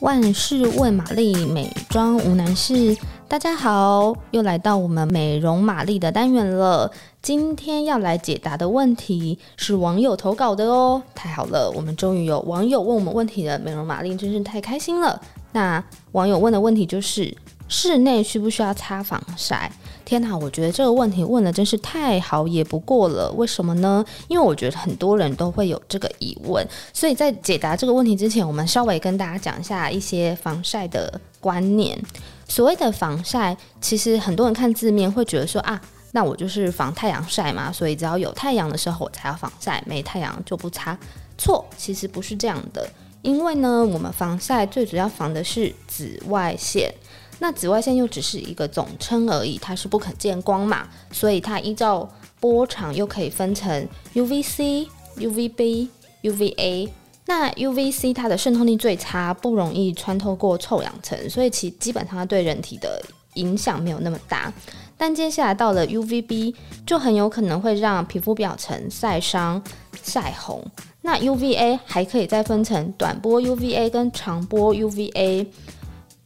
万事问玛丽，美妆无难事。大家好，又来到我们美容玛丽的单元了。今天要来解答的问题是网友投稿的哦，太好了，我们终于有网友问我们问题了，美容玛丽真是太开心了。那网友问的问题就是：室内需不需要擦防晒？天哪，我觉得这个问题问的真是太好也不过了。为什么呢？因为我觉得很多人都会有这个疑问，所以在解答这个问题之前，我们稍微跟大家讲一下一些防晒的观念。所谓的防晒，其实很多人看字面会觉得说啊，那我就是防太阳晒嘛，所以只要有太阳的时候我才要防晒，没太阳就不擦。错，其实不是这样的。因为呢，我们防晒最主要防的是紫外线。那紫外线又只是一个总称而已，它是不可见光嘛，所以它依照波长又可以分成 UVC、UVB、UVA。那 UVC 它的渗透力最差，不容易穿透过臭氧层，所以其基本上它对人体的影响没有那么大。但接下来到了 UVB，就很有可能会让皮肤表层晒伤、晒红。那 UVA 还可以再分成短波 UVA 跟长波 UVA。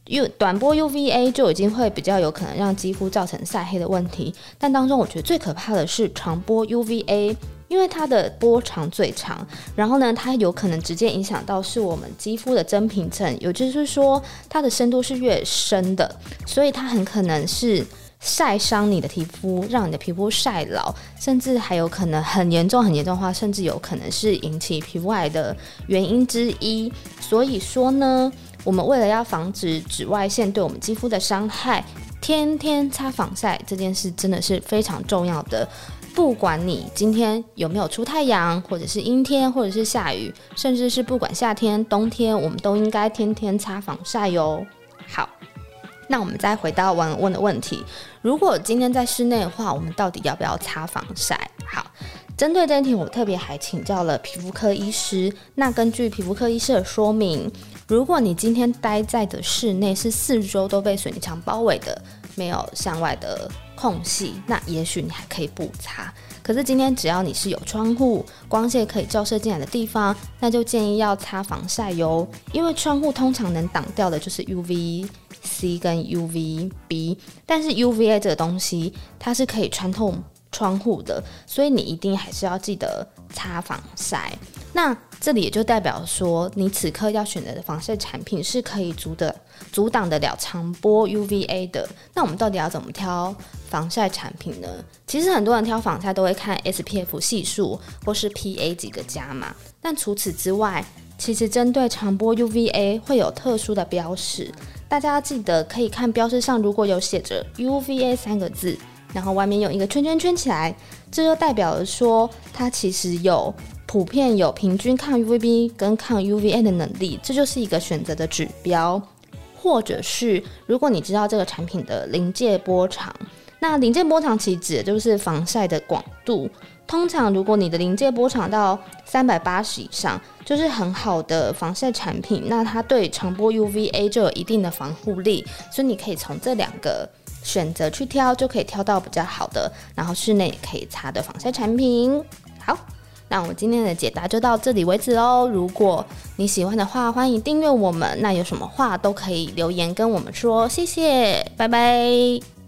U 短波 UVA 就已经会比较有可能让肌肤造成晒黑的问题，但当中我觉得最可怕的是长波 UVA，因为它的波长最长，然后呢，它有可能直接影响到是我们肌肤的真皮层，也就是说它的深度是越深的，所以它很可能是晒伤你的皮肤，让你的皮肤晒老，甚至还有可能很严重、很严重的话，甚至有可能是引起皮肤癌的原因之一。所以说呢。我们为了要防止紫外线对我们肌肤的伤害，天天擦防晒这件事真的是非常重要的。不管你今天有没有出太阳，或者是阴天，或者是下雨，甚至是不管夏天、冬天，我们都应该天天擦防晒哟。好，那我们再回到网友问的问题：如果今天在室内的话，我们到底要不要擦防晒？好。针对这一题，我特别还请教了皮肤科医师。那根据皮肤科医师的说明，如果你今天待在的室内是四周都被水泥墙包围的，没有向外的空隙，那也许你还可以不擦。可是今天只要你是有窗户，光线可以照射进来的地方，那就建议要擦防晒油。因为窗户通常能挡掉的就是 UVC 跟 UVB，但是 UVA 这个东西，它是可以穿透。窗户的，所以你一定还是要记得擦防晒。那这里也就代表说，你此刻要选择的防晒产品是可以阻的阻挡得了长波 UVA 的。那我们到底要怎么挑防晒产品呢？其实很多人挑防晒都会看 SPF 系数或是 PA 几个加嘛。但除此之外，其实针对长波 UVA 会有特殊的标识，大家要记得可以看标识上如果有写着 UVA 三个字。然后外面用一个圈圈圈起来，这就代表了说它其实有普遍有平均抗 UVB 跟抗 UVA 的能力，这就是一个选择的指标。或者是如果你知道这个产品的临界波长，那临界波长其实指的就是防晒的广度。通常如果你的临界波长到三百八十以上，就是很好的防晒产品，那它对长波 UVA 就有一定的防护力，所以你可以从这两个。选择去挑就可以挑到比较好的，然后室内也可以擦的防晒产品。好，那我们今天的解答就到这里为止哦。如果你喜欢的话，欢迎订阅我们。那有什么话都可以留言跟我们说，谢谢，拜拜。